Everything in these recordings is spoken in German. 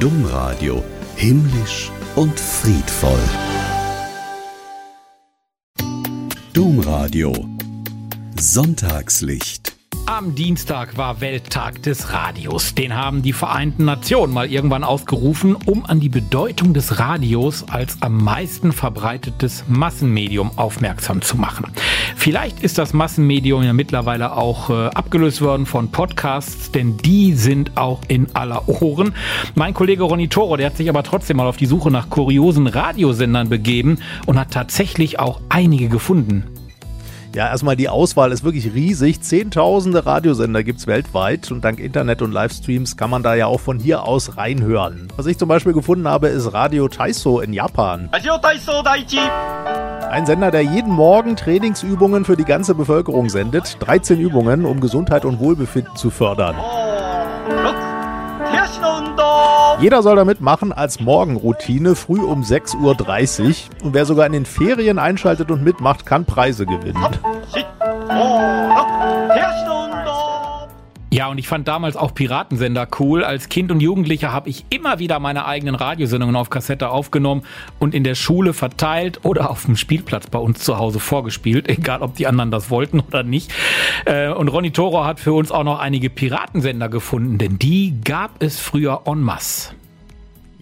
Domradio himmlisch und friedvoll. Domradio Sonntagslicht am Dienstag war Welttag des Radios. Den haben die Vereinten Nationen mal irgendwann ausgerufen, um an die Bedeutung des Radios als am meisten verbreitetes Massenmedium aufmerksam zu machen. Vielleicht ist das Massenmedium ja mittlerweile auch äh, abgelöst worden von Podcasts, denn die sind auch in aller Ohren. Mein Kollege Ronny Toro, der hat sich aber trotzdem mal auf die Suche nach kuriosen Radiosendern begeben und hat tatsächlich auch einige gefunden. Ja, erstmal die Auswahl ist wirklich riesig. Zehntausende Radiosender gibt es weltweit und dank Internet und Livestreams kann man da ja auch von hier aus reinhören. Was ich zum Beispiel gefunden habe, ist Radio Taiso in Japan. Radio Taiso Daichi. Ein Sender, der jeden Morgen Trainingsübungen für die ganze Bevölkerung sendet. 13 Übungen, um Gesundheit und Wohlbefinden zu fördern. Oh, jeder soll damit machen als Morgenroutine früh um 6.30 Uhr. Und wer sogar in den Ferien einschaltet und mitmacht, kann Preise gewinnen. Ja, und ich fand damals auch Piratensender cool. Als Kind und Jugendlicher habe ich immer wieder meine eigenen Radiosendungen auf Kassette aufgenommen und in der Schule verteilt oder auf dem Spielplatz bei uns zu Hause vorgespielt, egal ob die anderen das wollten oder nicht. Äh, und Ronny Toro hat für uns auch noch einige Piratensender gefunden, denn die gab es früher en masse.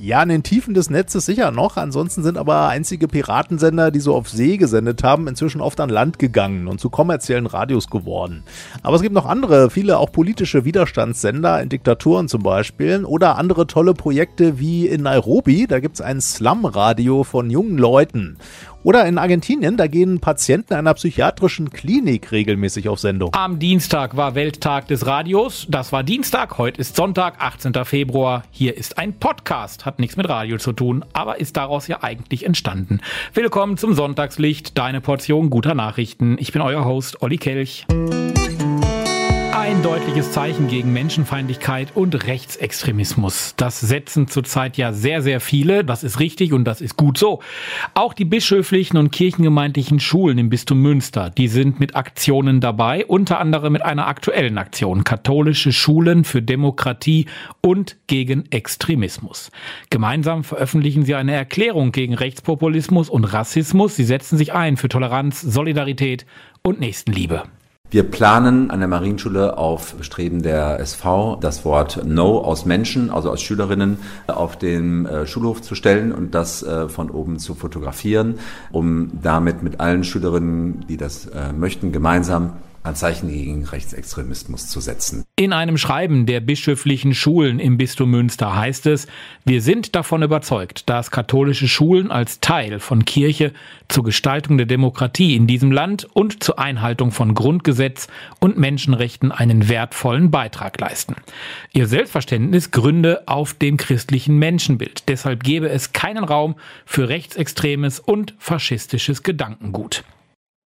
Ja, in den Tiefen des Netzes sicher noch. Ansonsten sind aber einzige Piratensender, die so auf See gesendet haben, inzwischen oft an Land gegangen und zu kommerziellen Radios geworden. Aber es gibt noch andere, viele auch politische Widerstandssender, in Diktaturen zum Beispiel, oder andere tolle Projekte wie in Nairobi. Da gibt's ein Slum-Radio von jungen Leuten. Oder in Argentinien, da gehen Patienten einer psychiatrischen Klinik regelmäßig auf Sendung. Am Dienstag war Welttag des Radios. Das war Dienstag, heute ist Sonntag, 18. Februar. Hier ist ein Podcast, hat nichts mit Radio zu tun, aber ist daraus ja eigentlich entstanden. Willkommen zum Sonntagslicht, deine Portion guter Nachrichten. Ich bin euer Host Olli Kelch ein deutliches Zeichen gegen Menschenfeindlichkeit und Rechtsextremismus. Das setzen zurzeit ja sehr, sehr viele. Das ist richtig und das ist gut so. Auch die bischöflichen und kirchengemeindlichen Schulen im Bistum Münster, die sind mit Aktionen dabei, unter anderem mit einer aktuellen Aktion. Katholische Schulen für Demokratie und gegen Extremismus. Gemeinsam veröffentlichen sie eine Erklärung gegen Rechtspopulismus und Rassismus. Sie setzen sich ein für Toleranz, Solidarität und Nächstenliebe. Wir planen an der Marienschule auf Streben der SV das Wort No aus Menschen, also aus Schülerinnen, auf den äh, Schulhof zu stellen und das äh, von oben zu fotografieren, um damit mit allen Schülerinnen, die das äh, möchten, gemeinsam ein Zeichen gegen Rechtsextremismus zu setzen. In einem Schreiben der bischöflichen Schulen im Bistum Münster heißt es, wir sind davon überzeugt, dass katholische Schulen als Teil von Kirche zur Gestaltung der Demokratie in diesem Land und zur Einhaltung von Grundgesetz und Menschenrechten einen wertvollen Beitrag leisten. Ihr Selbstverständnis gründe auf dem christlichen Menschenbild. Deshalb gebe es keinen Raum für rechtsextremes und faschistisches Gedankengut.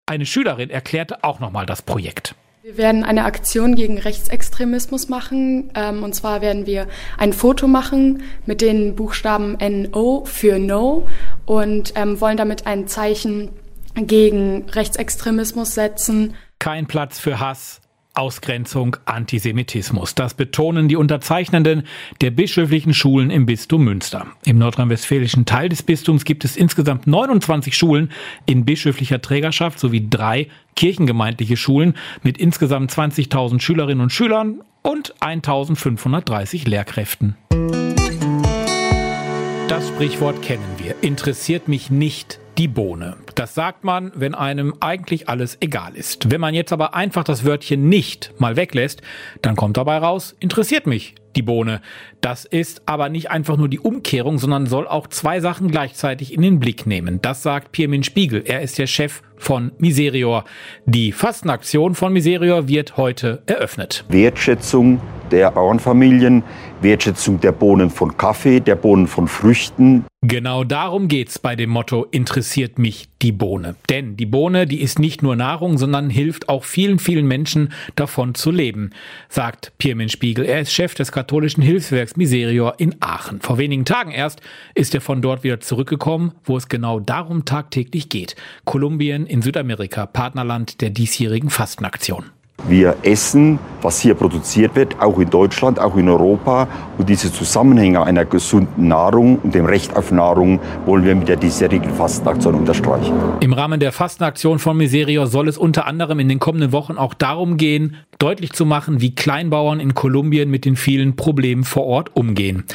Eine Schülerin erklärte auch nochmal das Projekt. Wir werden eine Aktion gegen Rechtsextremismus machen. Ähm, und zwar werden wir ein Foto machen mit den Buchstaben NO für No und ähm, wollen damit ein Zeichen gegen Rechtsextremismus setzen. Kein Platz für Hass, Ausgrenzung, Antisemitismus. Das betonen die Unterzeichnenden der bischöflichen Schulen im Bistum Münster. Im nordrhein-westfälischen Teil des Bistums gibt es insgesamt 29 Schulen in bischöflicher Trägerschaft sowie drei kirchengemeindliche Schulen mit insgesamt 20.000 Schülerinnen und Schülern und 1.530 Lehrkräften. Das Sprichwort kennen wir. Interessiert mich nicht die Bohne. Das sagt man, wenn einem eigentlich alles egal ist. Wenn man jetzt aber einfach das Wörtchen nicht mal weglässt, dann kommt dabei raus, interessiert mich die Bohne. Das ist aber nicht einfach nur die Umkehrung, sondern soll auch zwei Sachen gleichzeitig in den Blick nehmen. Das sagt Pirmin Spiegel. Er ist der Chef von Miserior. Die Fastenaktion von Miserior wird heute eröffnet. Wertschätzung der Bauernfamilien, Wertschätzung der Bohnen von Kaffee, der Bohnen von Früchten. Genau darum geht's bei dem Motto interessiert mich die Bohne. Denn die Bohne, die ist nicht nur Nahrung, sondern hilft auch vielen, vielen Menschen davon zu leben, sagt Pirmin Spiegel. Er ist Chef des katholischen Hilfswerks Miserior in Aachen. Vor wenigen Tagen erst ist er von dort wieder zurückgekommen, wo es genau darum tagtäglich geht. Kolumbien in Südamerika, Partnerland der diesjährigen Fastenaktion. Wir essen, was hier produziert wird, auch in Deutschland, auch in Europa. Und diese Zusammenhänge einer gesunden Nahrung und dem Recht auf Nahrung wollen wir mit der diesjährigen Fastenaktion unterstreichen. Im Rahmen der Fastenaktion von Miserior soll es unter anderem in den kommenden Wochen auch darum gehen, deutlich zu machen, wie Kleinbauern in Kolumbien mit den vielen Problemen vor Ort umgehen.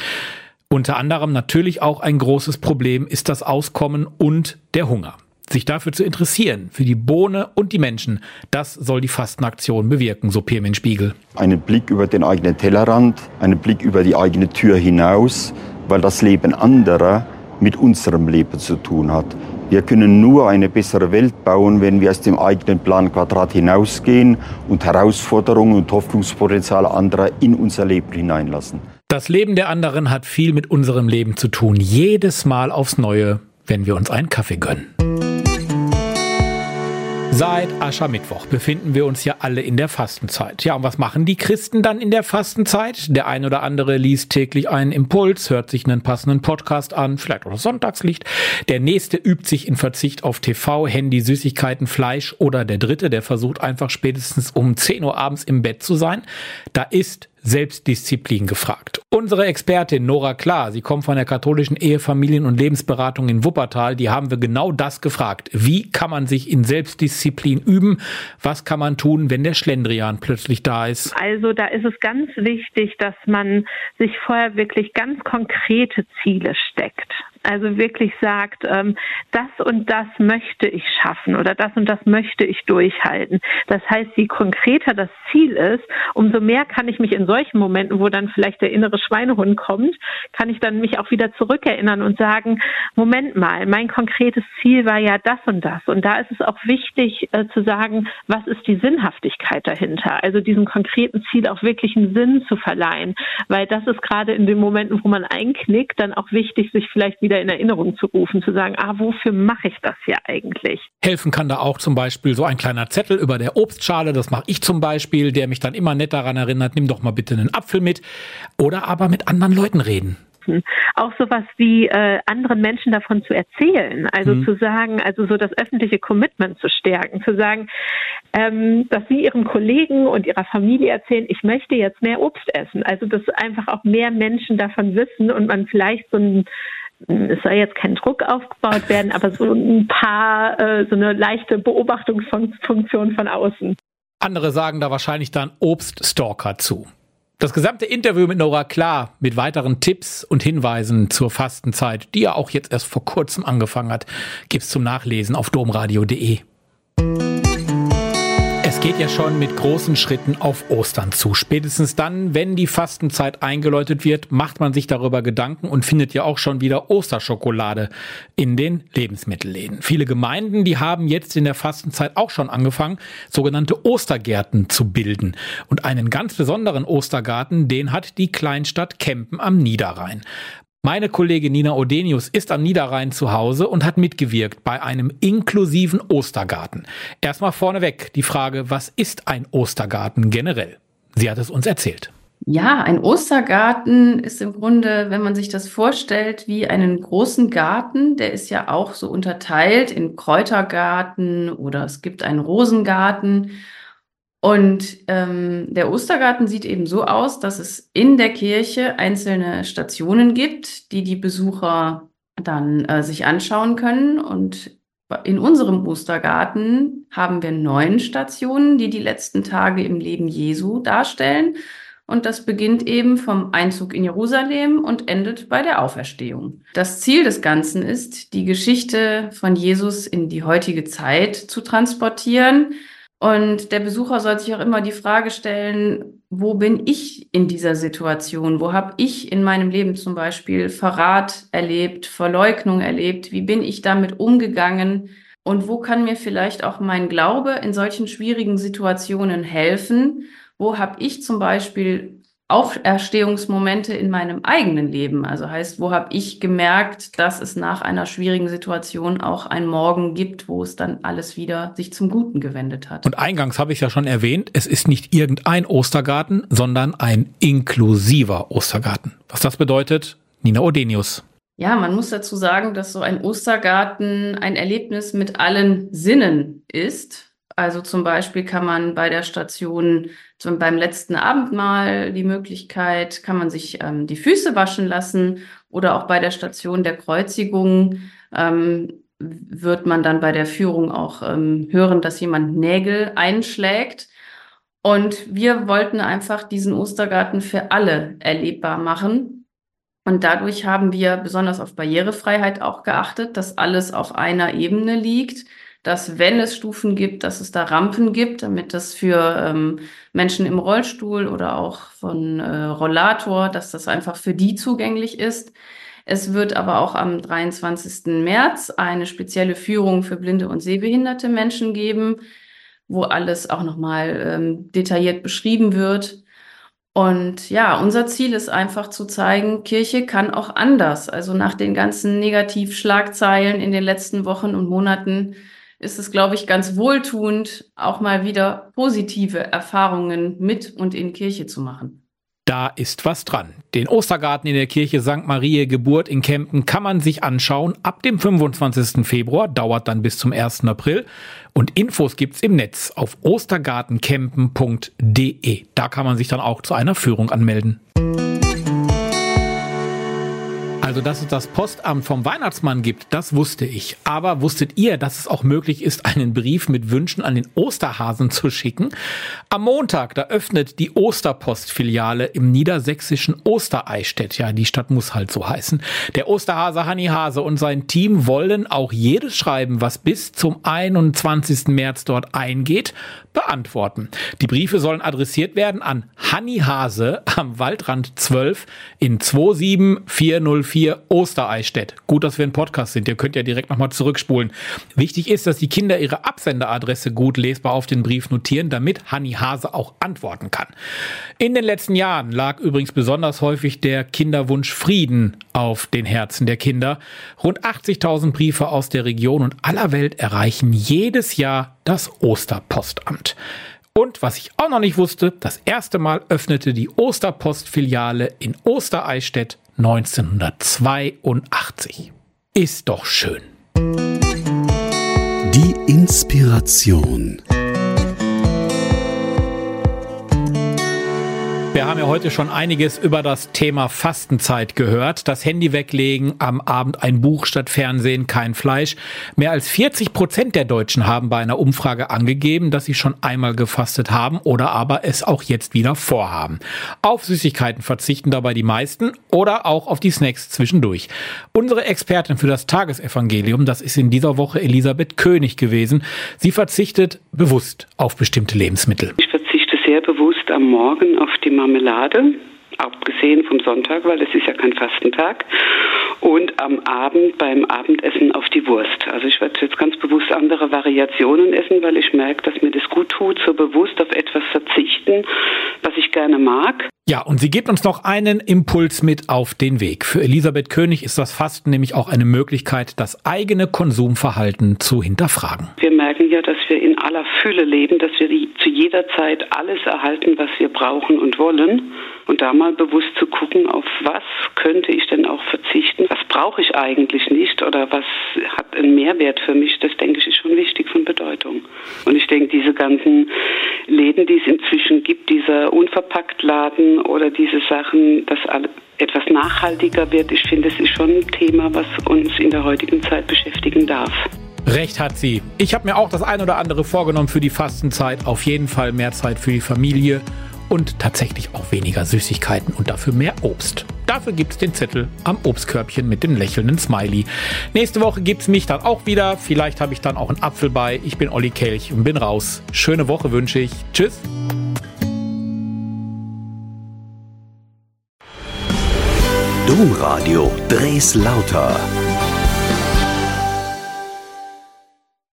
Unter anderem natürlich auch ein großes Problem ist das Auskommen und der Hunger sich dafür zu interessieren, für die Bohne und die Menschen, das soll die Fastenaktion bewirken, so Pirmin Spiegel. Einen Blick über den eigenen Tellerrand, einen Blick über die eigene Tür hinaus, weil das Leben anderer mit unserem Leben zu tun hat. Wir können nur eine bessere Welt bauen, wenn wir aus dem eigenen Planquadrat hinausgehen und Herausforderungen und Hoffnungspotenziale anderer in unser Leben hineinlassen. Das Leben der anderen hat viel mit unserem Leben zu tun. Jedes Mal aufs Neue, wenn wir uns einen Kaffee gönnen. Seit Aschermittwoch befinden wir uns ja alle in der Fastenzeit. Ja, und was machen die Christen dann in der Fastenzeit? Der ein oder andere liest täglich einen Impuls, hört sich einen passenden Podcast an, vielleicht auch das Sonntagslicht. Der nächste übt sich in Verzicht auf TV, Handy, Süßigkeiten, Fleisch oder der dritte, der versucht einfach spätestens um 10 Uhr abends im Bett zu sein. Da ist Selbstdisziplin gefragt. Unsere Expertin Nora Klar, sie kommt von der katholischen Ehefamilien- und Lebensberatung in Wuppertal, die haben wir genau das gefragt. Wie kann man sich in Selbstdisziplin üben? Was kann man tun, wenn der Schlendrian plötzlich da ist? Also da ist es ganz wichtig, dass man sich vorher wirklich ganz konkrete Ziele steckt. Also wirklich sagt, ähm, das und das möchte ich schaffen oder das und das möchte ich durchhalten. Das heißt, je konkreter das Ziel ist, umso mehr kann ich mich in solchen Momenten, wo dann vielleicht der innere Schweinehund kommt, kann ich dann mich auch wieder zurückerinnern und sagen, Moment mal, mein konkretes Ziel war ja das und das. Und da ist es auch wichtig äh, zu sagen, was ist die Sinnhaftigkeit dahinter? Also diesem konkreten Ziel auch wirklich einen Sinn zu verleihen, weil das ist gerade in den Momenten, wo man einknickt, dann auch wichtig, sich vielleicht wieder in Erinnerung zu rufen, zu sagen, ah, wofür mache ich das hier eigentlich? Helfen kann da auch zum Beispiel so ein kleiner Zettel über der Obstschale, das mache ich zum Beispiel, der mich dann immer nett daran erinnert, nimm doch mal bitte einen Apfel mit. Oder aber mit anderen Leuten reden. Auch sowas wie äh, anderen Menschen davon zu erzählen, also mhm. zu sagen, also so das öffentliche Commitment zu stärken, zu sagen, ähm, dass sie ihren Kollegen und ihrer Familie erzählen, ich möchte jetzt mehr Obst essen, also dass einfach auch mehr Menschen davon wissen und man vielleicht so ein es soll jetzt kein Druck aufgebaut werden, aber so ein paar, äh, so eine leichte Beobachtungsfunktion von außen. Andere sagen da wahrscheinlich dann Obststalker zu. Das gesamte Interview mit Nora Klar mit weiteren Tipps und Hinweisen zur Fastenzeit, die ja auch jetzt erst vor kurzem angefangen hat, gibt's zum Nachlesen auf domradio.de. Es geht ja schon mit großen Schritten auf Ostern zu. Spätestens dann, wenn die Fastenzeit eingeläutet wird, macht man sich darüber Gedanken und findet ja auch schon wieder Osterschokolade in den Lebensmittelläden. Viele Gemeinden, die haben jetzt in der Fastenzeit auch schon angefangen, sogenannte Ostergärten zu bilden. Und einen ganz besonderen Ostergarten, den hat die Kleinstadt Kempen am Niederrhein. Meine Kollegin Nina Odenius ist am Niederrhein zu Hause und hat mitgewirkt bei einem inklusiven Ostergarten. Erstmal vorneweg die Frage, was ist ein Ostergarten generell? Sie hat es uns erzählt. Ja, ein Ostergarten ist im Grunde, wenn man sich das vorstellt, wie einen großen Garten. Der ist ja auch so unterteilt in Kräutergarten oder es gibt einen Rosengarten. Und ähm, der Ostergarten sieht eben so aus, dass es in der Kirche einzelne Stationen gibt, die die Besucher dann äh, sich anschauen können. Und in unserem Ostergarten haben wir neun Stationen, die die letzten Tage im Leben Jesu darstellen. Und das beginnt eben vom Einzug in Jerusalem und endet bei der Auferstehung. Das Ziel des Ganzen ist, die Geschichte von Jesus in die heutige Zeit zu transportieren und der Besucher soll sich auch immer die Frage stellen, wo bin ich in dieser Situation? Wo habe ich in meinem Leben zum Beispiel Verrat erlebt, Verleugnung erlebt? Wie bin ich damit umgegangen? Und wo kann mir vielleicht auch mein Glaube in solchen schwierigen Situationen helfen? Wo habe ich zum Beispiel Auferstehungsmomente in meinem eigenen Leben. Also heißt, wo habe ich gemerkt, dass es nach einer schwierigen Situation auch einen Morgen gibt, wo es dann alles wieder sich zum Guten gewendet hat. Und eingangs habe ich ja schon erwähnt, es ist nicht irgendein Ostergarten, sondern ein inklusiver Ostergarten. Was das bedeutet, Nina Odenius. Ja, man muss dazu sagen, dass so ein Ostergarten ein Erlebnis mit allen Sinnen ist Also zum Beispiel kann man bei der Station zum, beim letzten Abendmahl die Möglichkeit, kann man sich ähm, die Füße waschen lassen oder auch bei der Station der Kreuzigung ähm, wird man dann bei der Führung auch ähm, hören, dass jemand Nägel einschlägt. Und wir wollten einfach diesen Ostergarten für alle erlebbar machen. Und dadurch haben wir besonders auf Barrierefreiheit auch geachtet, dass alles auf einer Ebene liegt dass wenn es Stufen gibt, dass es da Rampen gibt, damit das für ähm, Menschen im Rollstuhl oder auch von äh, Rollator, dass das einfach für die zugänglich ist. Es wird aber auch am 23. März eine spezielle Führung für blinde und sehbehinderte Menschen geben, wo alles auch nochmal ähm, detailliert beschrieben wird. Und ja, unser Ziel ist einfach zu zeigen, Kirche kann auch anders. Also nach den ganzen Negativschlagzeilen in den letzten Wochen und Monaten ist es, glaube ich, ganz wohltuend, auch mal wieder positive Erfahrungen mit und in Kirche zu machen. Da ist was dran. Den Ostergarten in der Kirche St. Marie Geburt in Kempen kann man sich anschauen. Ab dem 25. Februar, dauert dann bis zum 1. April. Und Infos gibt's im Netz auf ostergartenkempen.de. Da kann man sich dann auch zu einer Führung anmelden. Also, dass es das Postamt vom Weihnachtsmann gibt, das wusste ich. Aber wusstet ihr, dass es auch möglich ist, einen Brief mit Wünschen an den Osterhasen zu schicken? Am Montag, da öffnet die Osterpostfiliale im niedersächsischen Ostereichstätt. Ja, die Stadt muss halt so heißen. Der Osterhase Hanni Hase und sein Team wollen auch jedes Schreiben, was bis zum 21. März dort eingeht, beantworten. Die Briefe sollen adressiert werden an Hanni Hase am Waldrand 12 in 27404 Ostereichstätt. Gut, dass wir ein Podcast sind. Ihr könnt ja direkt nochmal zurückspulen. Wichtig ist, dass die Kinder ihre Absenderadresse gut lesbar auf den Brief notieren, damit Hanni Hase auch antworten kann. In den letzten Jahren lag übrigens besonders häufig der Kinderwunsch Frieden auf den Herzen der Kinder. Rund 80.000 Briefe aus der Region und aller Welt erreichen jedes Jahr das Osterpostamt. Und was ich auch noch nicht wusste, das erste Mal öffnete die Osterpostfiliale in Ostereichstätt 1982. Ist doch schön. Die Inspiration. Wir haben ja heute schon einiges über das Thema Fastenzeit gehört. Das Handy weglegen, am Abend ein Buch statt Fernsehen, kein Fleisch. Mehr als 40 Prozent der Deutschen haben bei einer Umfrage angegeben, dass sie schon einmal gefastet haben oder aber es auch jetzt wieder vorhaben. Auf Süßigkeiten verzichten dabei die meisten oder auch auf die Snacks zwischendurch. Unsere Expertin für das Tagesevangelium, das ist in dieser Woche Elisabeth König gewesen. Sie verzichtet bewusst auf bestimmte Lebensmittel. Ich sehr bewusst am Morgen auf die Marmelade, abgesehen vom Sonntag, weil es ist ja kein Fastentag. Und am Abend beim Abendessen auf die Wurst. Also ich werde jetzt ganz bewusst andere Variationen essen, weil ich merke, dass mir das gut tut, so bewusst auf etwas verzichten, was ich gerne mag. Ja, und sie gibt uns noch einen Impuls mit auf den Weg. Für Elisabeth König ist das Fasten nämlich auch eine Möglichkeit, das eigene Konsumverhalten zu hinterfragen. Wir merken ja, dass wir in aller Fülle leben, dass wir zu jeder Zeit alles erhalten, was wir brauchen und wollen. Und da mal bewusst zu gucken, auf was könnte ich denn auch verzichten, was brauche ich eigentlich nicht oder was hat einen Mehrwert für mich, das denke ich ist schon wichtig von Bedeutung. Und ich denke, diese ganzen Läden, die es inzwischen gibt, dieser Unverpacktladen oder diese Sachen, dass etwas nachhaltiger wird, ich finde, es ist schon ein Thema, was uns in der heutigen Zeit beschäftigen darf. Recht hat sie. Ich habe mir auch das ein oder andere vorgenommen für die Fastenzeit. Auf jeden Fall mehr Zeit für die Familie und tatsächlich auch weniger Süßigkeiten und dafür mehr Obst. Dafür gibt's den Zettel am Obstkörbchen mit dem lächelnden Smiley. Nächste Woche gibt's mich dann auch wieder. Vielleicht habe ich dann auch einen Apfel bei. Ich bin Olli Kelch und bin raus. Schöne Woche wünsche ich. Tschüss. Domradio Dres Lauter